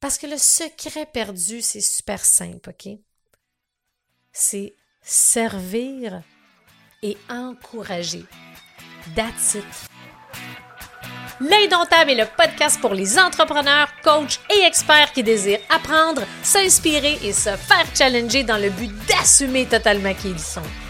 Parce que le secret perdu, c'est super simple, OK? C'est servir et encourager. That's it. L'Indomptable est le podcast pour les entrepreneurs, coachs et experts qui désirent apprendre, s'inspirer et se faire challenger dans le but d'assumer totalement qui ils sont.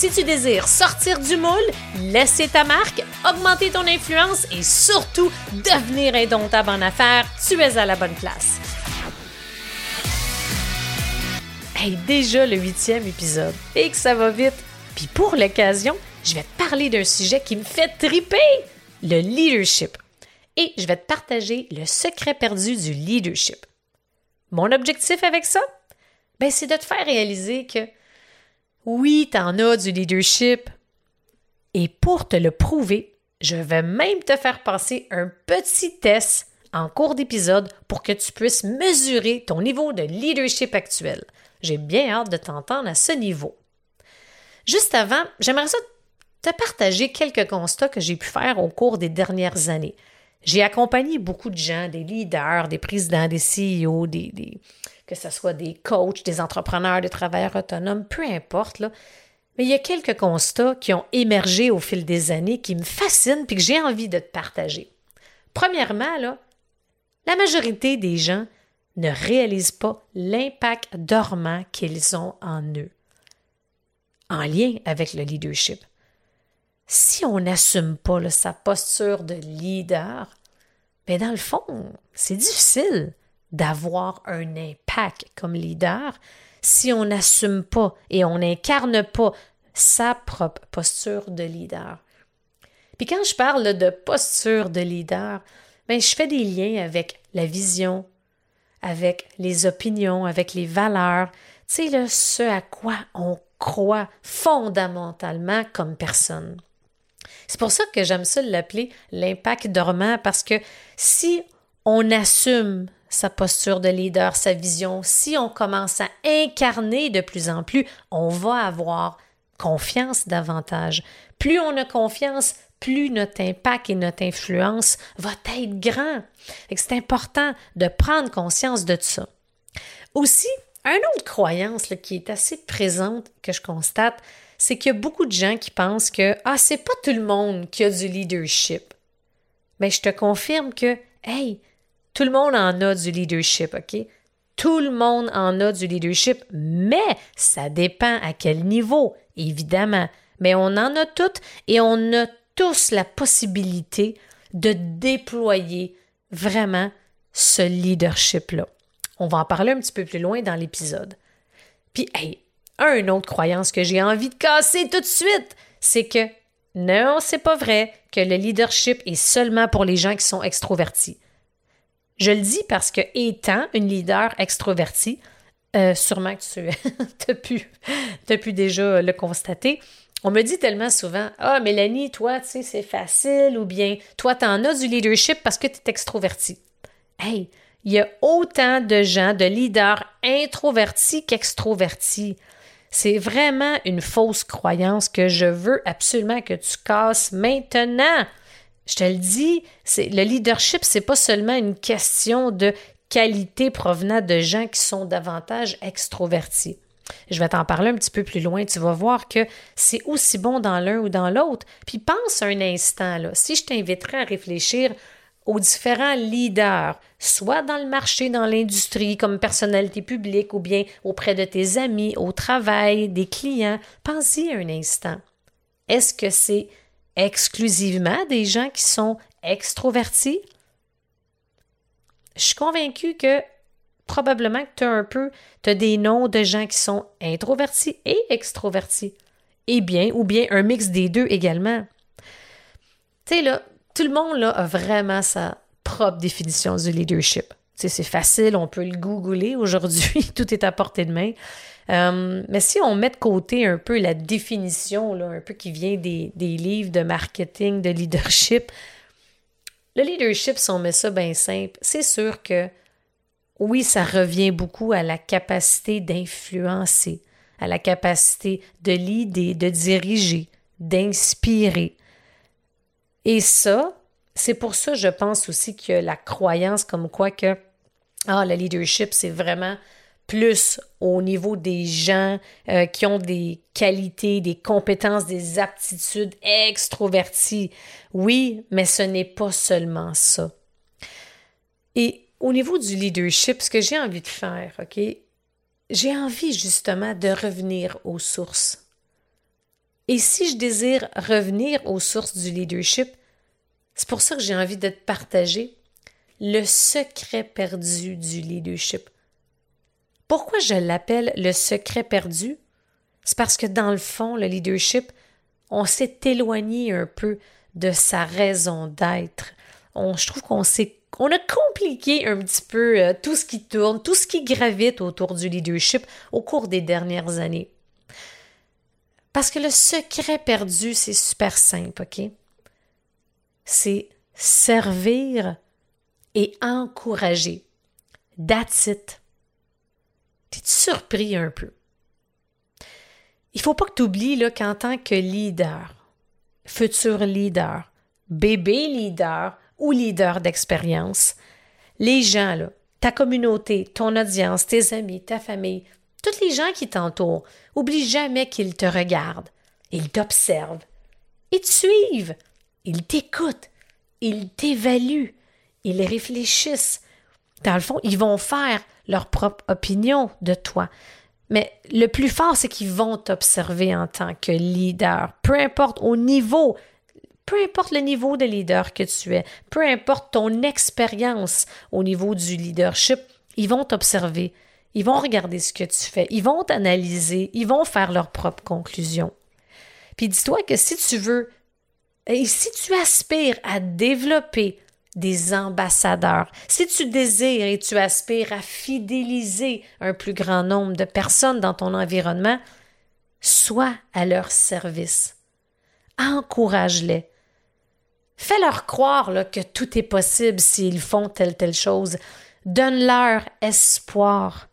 Si tu désires sortir du moule, laisser ta marque, augmenter ton influence et surtout devenir indomptable en affaires, tu es à la bonne place. Hey, déjà le huitième épisode et que ça va vite. Puis pour l'occasion, je vais te parler d'un sujet qui me fait triper, le leadership. Et je vais te partager le secret perdu du leadership. Mon objectif avec ça, ben, c'est de te faire réaliser que oui, tu en as du leadership. Et pour te le prouver, je vais même te faire passer un petit test en cours d'épisode pour que tu puisses mesurer ton niveau de leadership actuel. J'ai bien hâte de t'entendre à ce niveau. Juste avant, j'aimerais te partager quelques constats que j'ai pu faire au cours des dernières années. J'ai accompagné beaucoup de gens, des leaders, des présidents, des CEO, des, que ce soit des coachs, des entrepreneurs, des travailleurs autonomes, peu importe, là. Mais il y a quelques constats qui ont émergé au fil des années qui me fascinent et que j'ai envie de te partager. Premièrement, là, la majorité des gens ne réalisent pas l'impact dormant qu'ils ont en eux, en lien avec le leadership. Si on n'assume pas sa posture de leader, mais ben, dans le fond, c'est difficile d'avoir un impact comme leader si on n'assume pas et on n'incarne pas sa propre posture de leader. Puis quand je parle de posture de leader, ben, je fais des liens avec la vision, avec les opinions, avec les valeurs, tu sais, ce à quoi on croit fondamentalement comme personne. C'est pour ça que j'aime ça l'appeler l'impact dormant, parce que si on assume sa posture de leader, sa vision, si on commence à incarner de plus en plus, on va avoir confiance davantage. Plus on a confiance, plus notre impact et notre influence va être grand. C'est important de prendre conscience de ça. Aussi, une autre croyance qui est assez présente que je constate, c'est qu'il y a beaucoup de gens qui pensent que ah c'est pas tout le monde qui a du leadership. Mais je te confirme que hey, tout le monde en a du leadership, OK? Tout le monde en a du leadership, mais ça dépend à quel niveau, évidemment. Mais on en a toutes et on a tous la possibilité de déployer vraiment ce leadership-là. On va en parler un petit peu plus loin dans l'épisode. Puis, hey, une autre croyance que j'ai envie de casser tout de suite, c'est que non, c'est pas vrai que le leadership est seulement pour les gens qui sont extrovertis. Je le dis parce que étant une leader extrovertie, euh, sûrement que tu as, pu, déjà le constater, on me dit tellement souvent Ah, Mélanie, toi, tu sais, c'est facile, ou bien toi, tu en as du leadership parce que tu es extrovertie. Hey, il y a autant de gens, de leaders introvertis qu'extrovertis. C'est vraiment une fausse croyance que je veux absolument que tu casses maintenant. Je te le dis, le leadership, c'est pas seulement une question de qualité provenant de gens qui sont davantage extrovertis. Je vais t'en parler un petit peu plus loin. Tu vas voir que c'est aussi bon dans l'un ou dans l'autre. Puis pense un instant, si je t'inviterais à réfléchir aux différents leaders, soit dans le marché, dans l'industrie, comme personnalité publique, ou bien auprès de tes amis, au travail, des clients, pense-y un instant. Est-ce que c'est exclusivement des gens qui sont extrovertis? Je suis convaincue que probablement que tu as un peu, des noms de gens qui sont introvertis et extrovertis. Et bien, ou bien un mix des deux également. Tu sais, là, tout le monde a vraiment sa propre définition du leadership. c'est facile, on peut le googler aujourd'hui, tout est à portée de main. Euh, mais si on met de côté un peu la définition, là, un peu qui vient des, des livres de marketing, de leadership, le leadership, si on met ça bien simple, c'est sûr que oui, ça revient beaucoup à la capacité d'influencer, à la capacité de l'idée, de diriger, d'inspirer. Et ça, c'est pour ça, je pense aussi que la croyance comme quoi que ah, le leadership, c'est vraiment plus au niveau des gens euh, qui ont des qualités, des compétences, des aptitudes extroverties. Oui, mais ce n'est pas seulement ça. Et au niveau du leadership, ce que j'ai envie de faire, OK, j'ai envie justement de revenir aux sources. Et si je désire revenir aux sources du leadership, c'est pour ça que j'ai envie de te partager le secret perdu du leadership. Pourquoi je l'appelle le secret perdu? C'est parce que dans le fond, le leadership, on s'est éloigné un peu de sa raison d'être. Je trouve qu'on s'est on a compliqué un petit peu euh, tout ce qui tourne, tout ce qui gravite autour du leadership au cours des dernières années. Parce que le secret perdu, c'est super simple, OK? C'est servir et encourager. That's. T'es surpris un peu. Il faut pas que tu oublies qu'en tant que leader, futur leader, bébé leader ou leader d'expérience, les gens, ta communauté, ton audience, tes amis, ta famille, tous les gens qui t'entourent, oublie jamais qu'ils te regardent, ils t'observent, ils te suivent, ils t'écoutent, ils t'évaluent, ils réfléchissent. Dans le fond, ils vont faire leur propre opinion de toi. Mais le plus fort, c'est qu'ils vont t'observer en tant que leader, peu importe au niveau, peu importe le niveau de leader que tu es, peu importe ton expérience au niveau du leadership, ils vont t'observer, ils vont regarder ce que tu fais, ils vont t'analyser, ils vont faire leurs propres conclusions. Puis dis-toi que si tu veux, et si tu aspires à développer des ambassadeurs. Si tu désires et tu aspires à fidéliser un plus grand nombre de personnes dans ton environnement, sois à leur service. Encourage-les. Fais-leur croire que tout est possible s'ils font telle telle chose. Donne-leur espoir.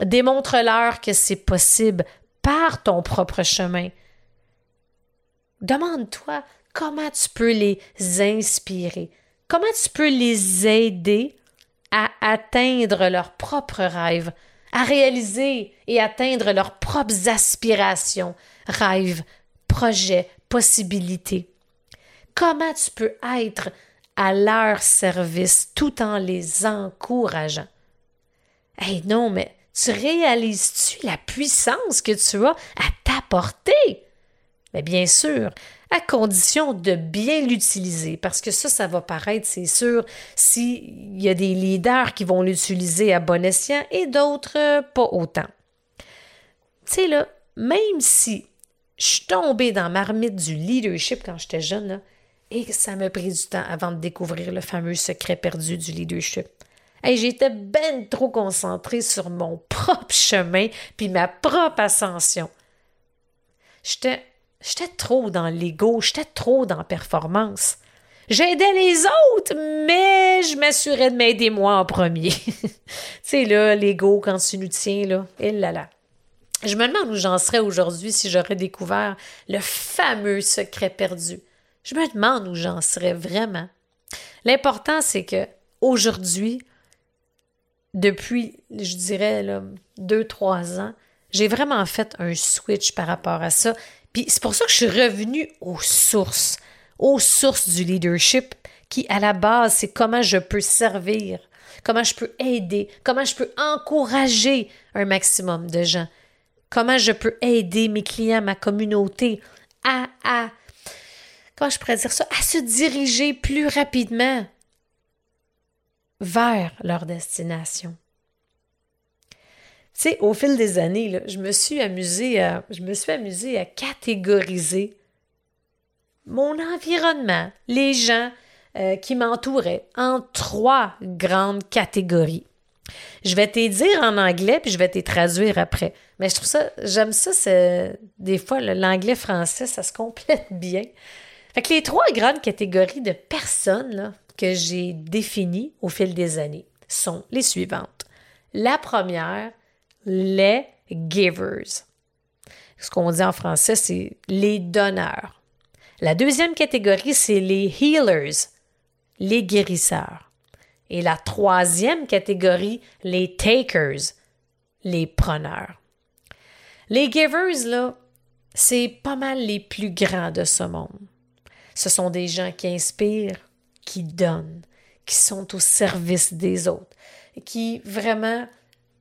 Démontre-leur que c'est possible par ton propre chemin. Demande-toi comment tu peux les inspirer, Comment tu peux les aider à atteindre leurs propres rêves, à réaliser et atteindre leurs propres aspirations, rêves, projets, possibilités? Comment tu peux être à leur service tout en les encourageant? Eh non, mais tu réalises-tu la puissance que tu as à t'apporter? Mais bien sûr, à condition de bien l'utiliser, parce que ça, ça va paraître, c'est sûr, s'il y a des leaders qui vont l'utiliser à bon escient et d'autres euh, pas autant. Tu sais, là, même si je suis tombée dans ma marmite du leadership quand j'étais jeune, et ça m'a pris du temps avant de découvrir le fameux secret perdu du leadership. Hey, J'étais ben trop concentrée sur mon propre chemin puis ma propre ascension. J'étais J'étais trop dans l'ego, j'étais trop dans la performance. J'aidais les autres, mais je m'assurais de m'aider moi en premier. tu sais, là, l'ego, quand tu nous tiens, là, et là là. Je me demande où j'en serais aujourd'hui si j'aurais découvert le fameux secret perdu. Je me demande où j'en serais vraiment. L'important, c'est que aujourd'hui, depuis, je dirais, deux, trois ans, j'ai vraiment fait un switch par rapport à ça puis c'est pour ça que je suis revenue aux sources, aux sources du leadership, qui à la base, c'est comment je peux servir, comment je peux aider, comment je peux encourager un maximum de gens, comment je peux aider mes clients, ma communauté à, à comment je pourrais dire ça, à se diriger plus rapidement vers leur destination sais, au fil des années, je me suis amusée à, je me suis amusée à catégoriser mon environnement, les gens euh, qui m'entouraient en trois grandes catégories. Je vais te dire en anglais, puis je vais te traduire après. Mais je trouve ça, j'aime ça, c'est, des fois, l'anglais-français, ça se complète bien. Fait que les trois grandes catégories de personnes que j'ai définies au fil des années sont les suivantes. La première, les givers. Ce qu'on dit en français, c'est les donneurs. La deuxième catégorie, c'est les healers, les guérisseurs. Et la troisième catégorie, les takers, les preneurs. Les givers, là, c'est pas mal les plus grands de ce monde. Ce sont des gens qui inspirent, qui donnent, qui sont au service des autres, qui vraiment,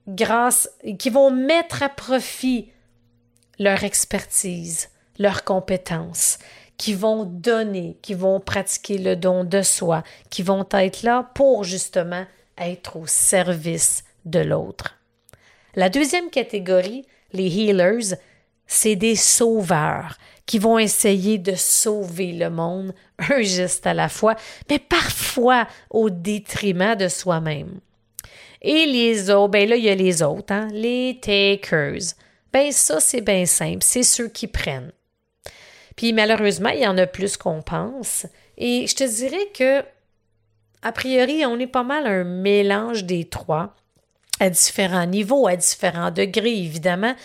grâce, qui vont mettre à profit leur expertise, leurs compétences, qui vont donner, qui vont pratiquer le don de soi, qui vont être là pour justement être au service de l'autre. La deuxième catégorie, les healers, c'est des sauveurs qui vont essayer de sauver le monde un geste à la fois, mais parfois au détriment de soi-même. Et les autres, ben là, il y a les autres, hein, les takers. Ben ça, c'est bien simple, c'est ceux qui prennent. Puis malheureusement, il y en a plus qu'on pense. Et je te dirais que, a priori, on est pas mal un mélange des trois, à différents niveaux, à différents degrés, évidemment.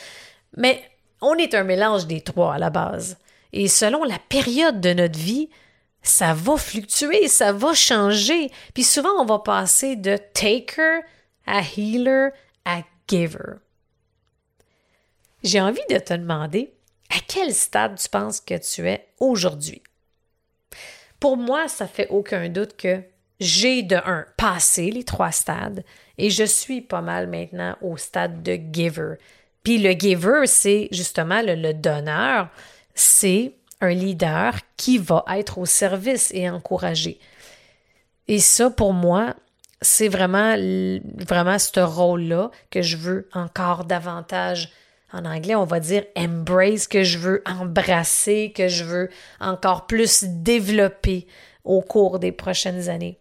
Mais on est un mélange des trois à la base. Et selon la période de notre vie, ça va fluctuer, ça va changer. Puis souvent, on va passer de taker à healer à giver. J'ai envie de te demander, à quel stade tu penses que tu es aujourd'hui? Pour moi, ça fait aucun doute que j'ai de un passé les trois stades et je suis pas mal maintenant au stade de giver. Puis le giver, c'est justement le, donneur, c'est un leader qui va être au service et encouragé. Et ça, pour moi, c'est vraiment, vraiment ce rôle-là que je veux encore davantage en anglais, on va dire embrace, que je veux embrasser, que je veux encore plus développer au cours des prochaines années.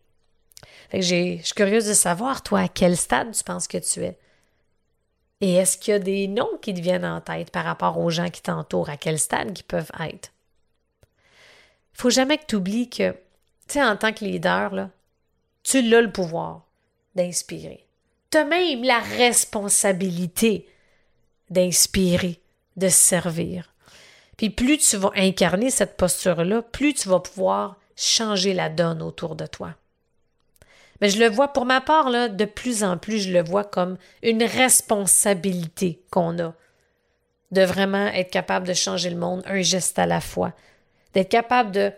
Je suis curieuse de savoir, toi, à quel stade tu penses que tu es? Et est-ce qu'il y a des noms qui te viennent en tête par rapport aux gens qui t'entourent, à quel stade ils peuvent être? Faut jamais que tu oublies que, tu sais, en tant que leader, là, tu as le pouvoir d'inspirer. Tu as même la responsabilité d'inspirer, de servir. Puis plus tu vas incarner cette posture-là, plus tu vas pouvoir changer la donne autour de toi. Mais je le vois pour ma part, de plus en plus, je le vois comme une responsabilité qu'on a de vraiment être capable de changer le monde un geste à la fois, d'être capable de,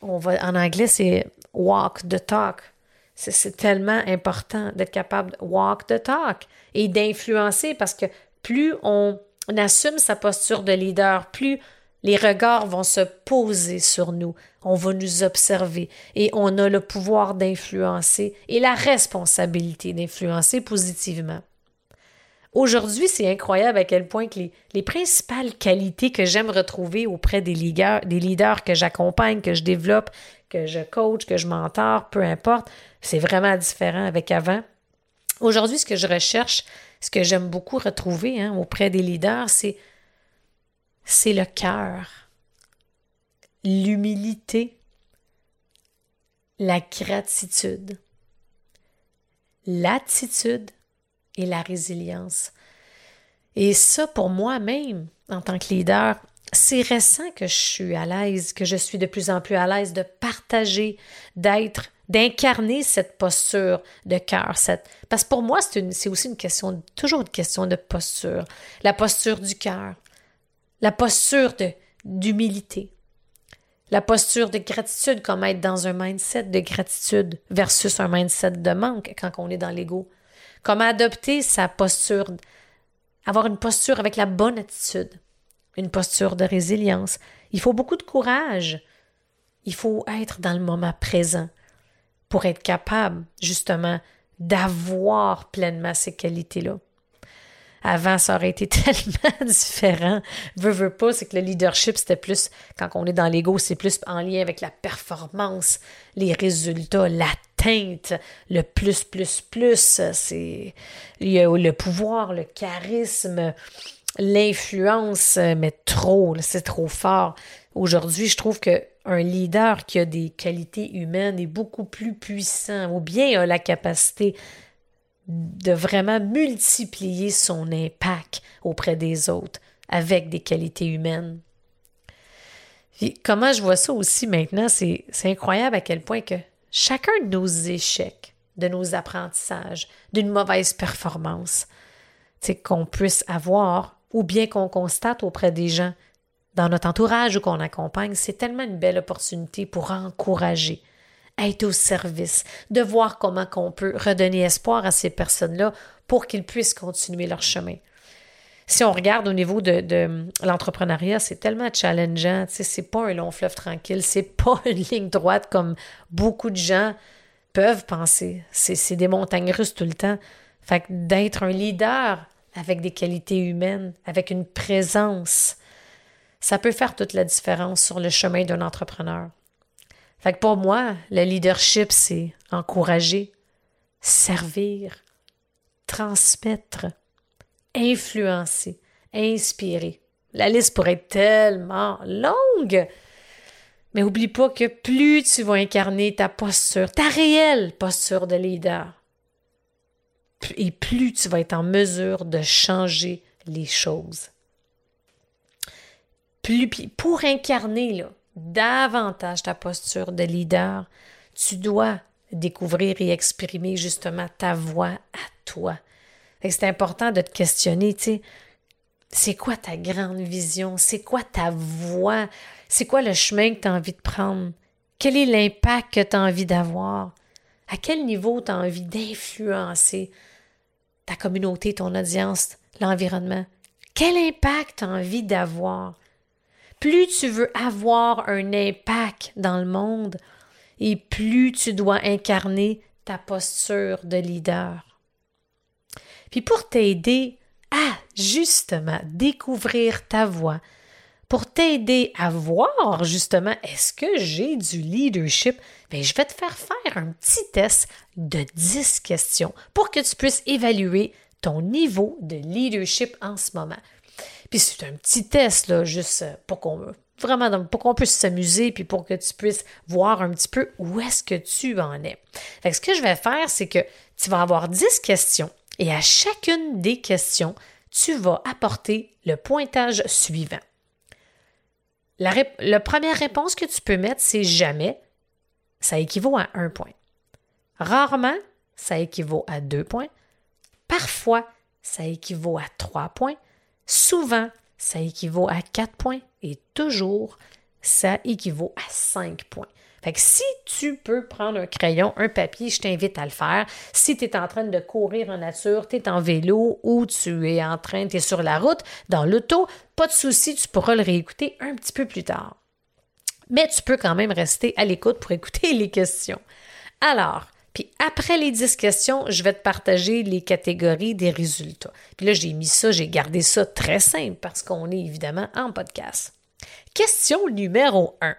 on va, en anglais, c'est walk the talk. C'est tellement important d'être capable de walk the talk et d'influencer parce que plus on, assume sa posture de leader, plus les regards vont se poser sur nous, on va nous observer et on a le pouvoir d'influencer et la responsabilité d'influencer positivement. Aujourd'hui, c'est incroyable à quel point que les, principales qualités que j'aime retrouver auprès des leaders, des leaders que j'accompagne, que je développe, que je coach, que je mentor, peu importe, c'est vraiment différent avec avant. Aujourd'hui, ce que je recherche, ce que j'aime beaucoup retrouver hein, auprès des leaders, c'est, c'est le cœur, l'humilité, la gratitude, l'attitude et la résilience. Et ça, pour moi-même, en tant que leader, c'est récent que je suis à l'aise, que je suis de plus en plus à l'aise de partager, d'être d'incarner cette posture de cœur. Cette... Parce que pour moi, c'est aussi une question, toujours une question de posture. La posture du cœur, la posture d'humilité, la posture de gratitude, comme être dans un mindset de gratitude versus un mindset de manque quand on est dans l'ego. Comment adopter sa posture, avoir une posture avec la bonne attitude, une posture de résilience. Il faut beaucoup de courage. Il faut être dans le moment présent pour être capable justement d'avoir pleinement ces qualités-là. Avant, ça aurait été tellement différent. Veux, veux pas, c'est que le leadership, c'était plus, quand on est dans l'ego, c'est plus en lien avec la performance, les résultats, l'atteinte, le plus, plus, plus. C'est le pouvoir, le charisme, l'influence, mais trop, c'est trop fort. Aujourd'hui, je trouve que un leader qui a des qualités humaines est beaucoup plus puissant ou bien a la capacité de vraiment multiplier son impact auprès des autres avec des qualités humaines. comment je vois ça aussi maintenant, c'est incroyable à quel point que chacun de nos échecs, de nos apprentissages, d'une mauvaise performance, qu'on puisse avoir ou bien qu'on constate auprès des gens dans notre entourage ou qu'on accompagne, c'est tellement une belle opportunité pour encourager, être au service, de voir comment qu'on peut redonner espoir à ces personnes-là pour qu'ils puissent continuer leur chemin. Si on regarde au niveau de, l'entrepreneuriat, c'est tellement challengeant. Tu sais, c'est pas un long fleuve tranquille, c'est pas une ligne droite comme beaucoup de gens peuvent penser. C'est des montagnes russes tout le temps. Fait que d'être un leader avec des qualités humaines, avec une présence, ça peut faire toute la différence sur le chemin d'un entrepreneur. Fait que pour moi, le leadership, c'est encourager, servir, transmettre, influencer, inspirer. La liste pourrait être tellement longue. Mais oublie pas que plus tu vas incarner ta posture, ta réelle posture de leader, et plus tu vas être en mesure de changer les choses. Plus, pour incarner davantage ta posture de leader, tu dois découvrir et exprimer justement ta voix à toi. C'est important de te questionner, tu sais, c'est quoi ta grande vision? C'est quoi ta voix? C'est quoi le chemin que tu as envie de prendre? Quel est l'impact que tu as envie d'avoir? À quel niveau tu as envie d'influencer? Ta communauté, ton audience, l'environnement? Quel impact tu as envie d'avoir? plus tu veux avoir un impact dans le monde et plus tu dois incarner ta posture de leader. Puis pour t'aider à justement découvrir ta voix, pour t'aider à voir justement est-ce que j'ai du leadership, bien, je vais te faire faire un petit test de 10 questions pour que tu puisses évaluer ton niveau de leadership en ce moment. Puis c'est un petit test, là, juste euh, pour qu'on vraiment pour puisse s'amuser puis pour que tu puisses voir un petit peu où est-ce que tu en es. Ce que je vais faire, c'est que tu vas avoir 10 questions et à chacune des questions, tu vas apporter le pointage suivant. La, première réponse que tu peux mettre, c'est jamais. Ça équivaut à un point. Rarement, ça équivaut à deux points. Parfois, ça équivaut à trois points. Souvent, ça équivaut à 4 points et toujours, ça équivaut à 5 points. Fait que si tu peux prendre un crayon, un papier, je t'invite à le faire. Si tu es en train de courir en nature, tu es en vélo ou tu es en train, tu es sur la route, dans l'auto, pas de souci, tu pourras le réécouter un petit peu plus tard. Mais tu peux quand même rester à l'écoute pour écouter les questions. Alors, puis après les 10 questions, je vais te partager les catégories des résultats. Puis là, j'ai mis ça, j'ai gardé ça très simple parce qu'on est évidemment en podcast. Question numéro 1.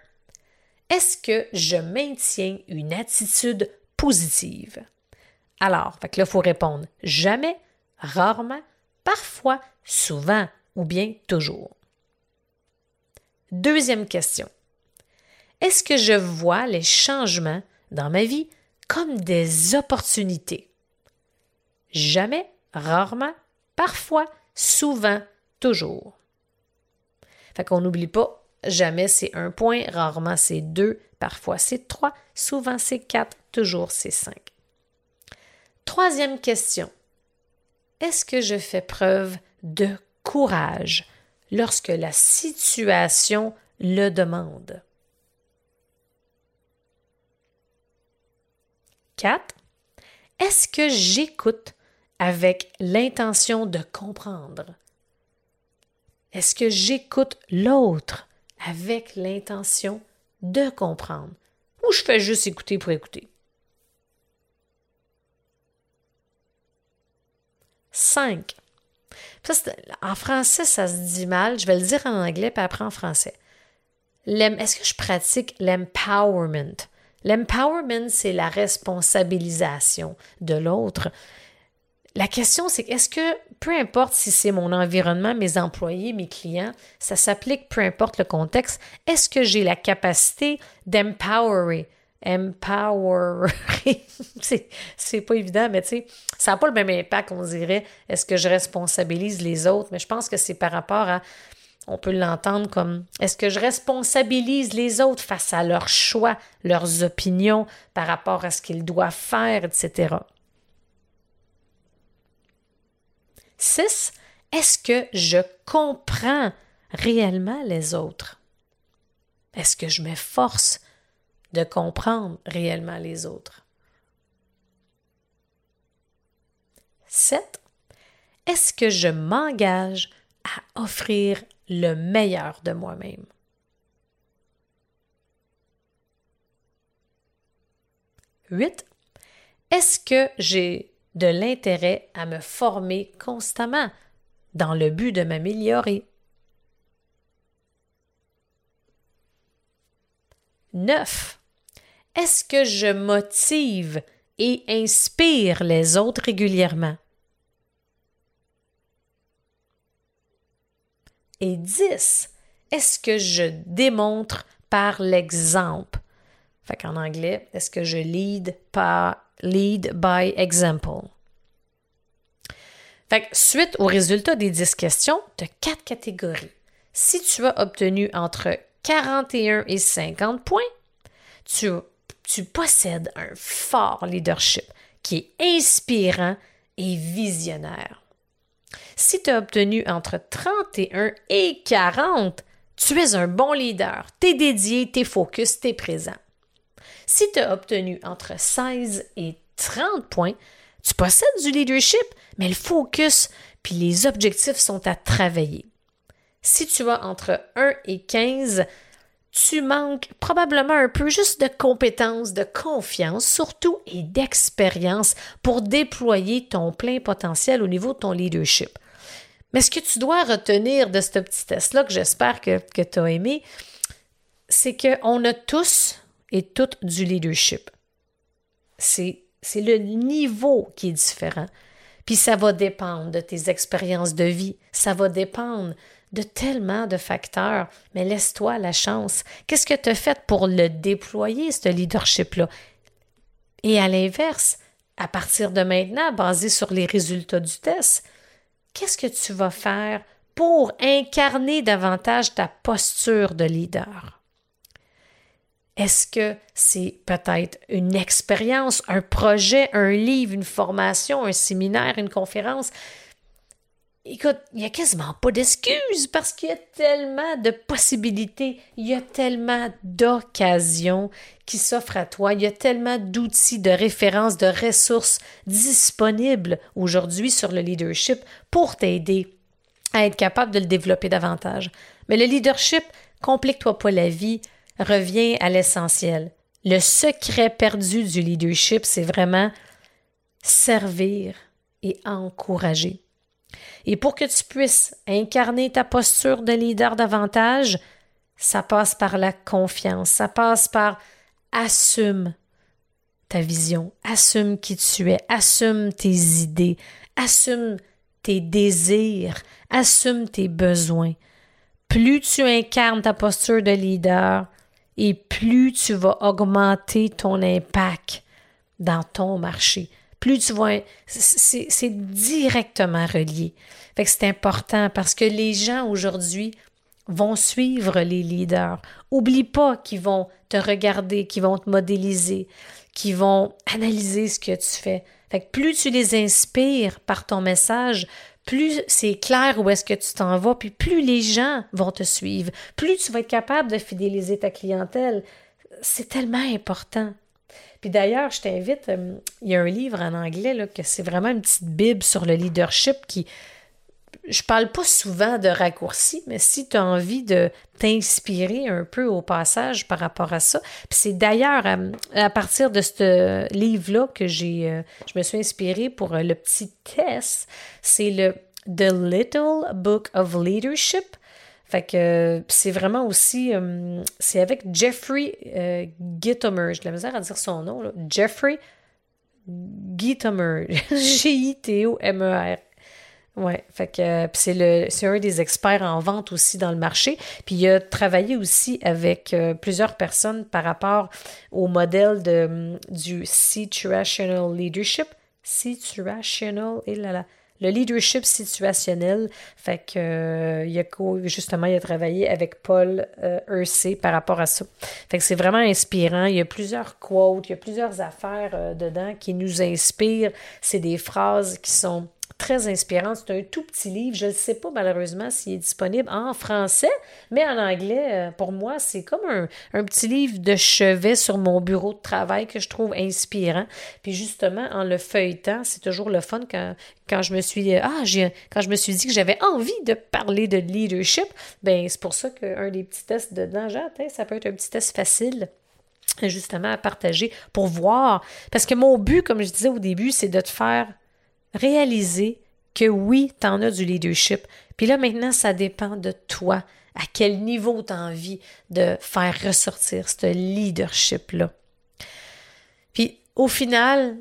Est-ce que je maintiens une attitude positive? Alors, là, il faut répondre jamais, rarement, parfois, souvent ou bien toujours. Deuxième question. Est-ce que je vois les changements dans ma vie comme des opportunités? Jamais, rarement, parfois, souvent, toujours. Fait qu'on n'oublie pas, jamais c'est un point, rarement c'est deux, parfois c'est trois, souvent c'est quatre, toujours c'est cinq. Troisième question. Est-ce que je fais preuve de courage lorsque la situation le demande? 4. Est-ce que j'écoute avec l'intention de comprendre? Est-ce que j'écoute l'autre? Avec l'intention de comprendre? Ou je fais juste écouter pour écouter? 5. en français, ça se dit mal. Je vais le dire en anglais, puis après en français. Est-ce que je pratique l'empowerment? L'empowerment, c'est la responsabilisation de l'autre. La question, c'est est-ce que, peu importe si c'est mon environnement, mes employés, mes clients, ça s'applique peu importe le contexte, est-ce que j'ai la capacité d'empowerer? Empower. c'est pas évident, mais tu sais, ça n'a pas le même impact, on dirait. Est-ce que je responsabilise les autres? Mais je pense que c'est par rapport à on peut l'entendre comme est-ce que je responsabilise les autres face à leurs choix, leurs opinions par rapport à ce qu'ils doivent faire, etc. 6. Est-ce que je comprends réellement les autres? Est-ce que je m'efforce de comprendre réellement les autres? 7. Est-ce que je m'engage à offrir le meilleur de moi-même? Huit, est-ce que j'ai de l'intérêt à me former constamment dans le but de m'améliorer? Neuf, est-ce que je motive et inspire les autres régulièrement? Et 10, est-ce que je démontre par l'exemple? Fait qu'en anglais, est-ce que je lead par lead by example? Fait que suite au résultat des 10 questions, tu as quatre catégories. Si tu as obtenu entre 41 et 50 points, tu, tu possèdes un fort leadership qui est inspirant et visionnaire. Si tu as obtenu entre 31 et 40, tu es un bon leader. Tu es dédié, tu es focus, tu es présent. Si tu as obtenu entre 16 et 30 points, tu possèdes du leadership, mais le focus puis les objectifs sont à travailler. Si tu as entre 1 et 15, tu manques probablement un peu juste de compétences, de confiance, surtout et d'expérience pour déployer ton plein potentiel au niveau de ton leadership. Mais ce que tu dois retenir de ce petit test-là, que j'espère que, que tu as aimé, c'est qu'on a tous et toutes du leadership. C'est le niveau qui est différent. Puis ça va dépendre de tes expériences de vie, ça va dépendre de tellement de facteurs, mais laisse-toi la chance. Qu'est-ce que tu as fait pour le déployer, ce leadership-là? Et à l'inverse, à partir de maintenant, basé sur les résultats du test, qu'est-ce que tu vas faire pour incarner davantage ta posture de leader? Est-ce que c'est peut-être une expérience, un projet, un livre, une formation, un séminaire, une conférence? Écoute, il n'y a quasiment pas d'excuses parce qu'il y a tellement de possibilités, il y a tellement d'occasions qui s'offrent à toi, il y a tellement d'outils, de références, de ressources disponibles aujourd'hui sur le leadership pour t'aider à être capable de le développer davantage. Mais le leadership, complique-toi pas la vie, reviens à l'essentiel. Le secret perdu du leadership, c'est vraiment servir et encourager. Et pour que tu puisses incarner ta posture de leader davantage, ça passe par la confiance, ça passe par assume ta vision, assume qui tu es, assume tes idées, assume tes désirs, assume tes besoins. Plus tu incarnes ta posture de leader et plus tu vas augmenter ton impact dans ton marché, plus tu vas. C'est directement relié. Fait que c'est important parce que les gens aujourd'hui vont suivre les leaders. Oublie pas qu'ils vont te regarder, qu'ils vont te modéliser, qu'ils vont analyser ce que tu fais. Fait que plus tu les inspires par ton message, plus c'est clair où est-ce que tu t'en vas, puis plus les gens vont te suivre, plus tu vas être capable de fidéliser ta clientèle. C'est tellement important. Puis d'ailleurs, je t'invite, euh, il y a un livre en anglais là, que c'est vraiment une petite bible sur le leadership qui. Je parle pas souvent de raccourcis, mais si tu as envie de t'inspirer un peu au passage par rapport à ça. C'est d'ailleurs euh, à, partir de ce livre-là que j'ai, euh, je me suis inspirée pour le petit test. C'est le The Little Book of Leadership. Fait que c'est vraiment aussi, c'est avec Jeffrey euh, Gitomer, j'ai de la misère à dire son nom, là. Jeffrey Gitomer, G-I-T-O-M-E-R. Ouais, fait que c'est le c'est un des experts en vente aussi dans le marché. Puis il a travaillé aussi avec euh, plusieurs personnes par rapport au modèle de du situational leadership, situational et là là le leadership situationnel. Fait que euh, il a justement il a travaillé avec Paul euh, par rapport à ça. Fait que c'est vraiment inspirant. Il y a plusieurs quotes, il y a plusieurs affaires euh, dedans qui nous inspirent. C'est des phrases qui sont très inspirant. C'est un tout petit livre. Je ne sais pas malheureusement s'il est disponible en français, mais en anglais, euh, pour moi, c'est comme un, petit livre de chevet sur mon bureau de travail que je trouve inspirant. Puis justement, en le feuilletant, c'est toujours le fun quand, quand je me suis ah, quand je me suis dit que j'avais envie de parler de leadership, ben c'est pour ça qu'un des petits tests dedans, genre, ça peut être un petit test facile justement à partager pour voir. Parce que mon but, comme je disais au début, c'est de te faire réaliser que oui, tu en as du leadership. Puis là, maintenant, ça dépend de toi. À quel niveau tu as envie de faire ressortir ce leadership-là. Puis au final,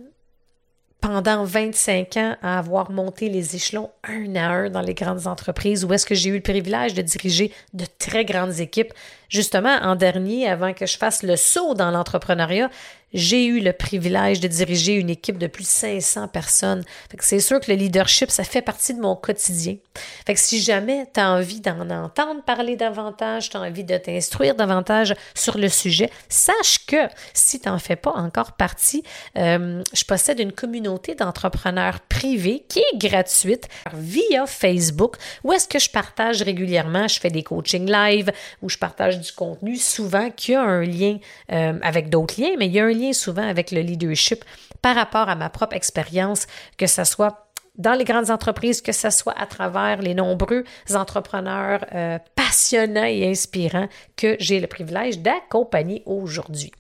pendant 25 ans à avoir monté les échelons un à un dans les grandes entreprises où est-ce que j'ai eu le privilège de diriger de très grandes équipes. Justement, en dernier, avant que je fasse le saut dans l'entrepreneuriat, j'ai eu le privilège de diriger une équipe de plus de 500 personnes. c'est sûr que le leadership, ça fait partie de mon quotidien. Fait si jamais tu as envie d'en entendre parler davantage, tu as envie de t'instruire davantage sur le sujet, sache que si tu n'en fais pas encore partie, euh, je possède une communauté d'entrepreneurs privés qui est gratuite via Facebook où est-ce que je partage régulièrement, je fais des coachings live où je partage du contenu souvent qui a un lien euh, avec d'autres liens, mais il y a un lien souvent avec le leadership par rapport à ma propre expérience, que ce soit dans les grandes entreprises, que ce soit à travers les nombreux entrepreneurs euh, passionnants et inspirants que j'ai le privilège d'accompagner aujourd'hui.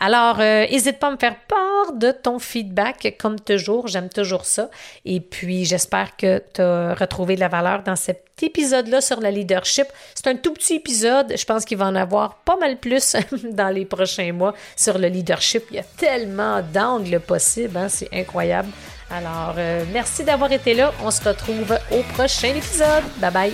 Alors, n'hésite euh, pas à me faire part de ton feedback, comme toujours, j'aime toujours ça. Et puis, j'espère que tu as retrouvé de la valeur dans cet épisode-là sur le leadership. C'est un tout petit épisode, je pense qu'il va en avoir pas mal plus dans les prochains mois sur le leadership. Il y a tellement d'angles possibles, hein, c'est incroyable. Alors, euh, merci d'avoir été là. On se retrouve au prochain épisode. Bye bye.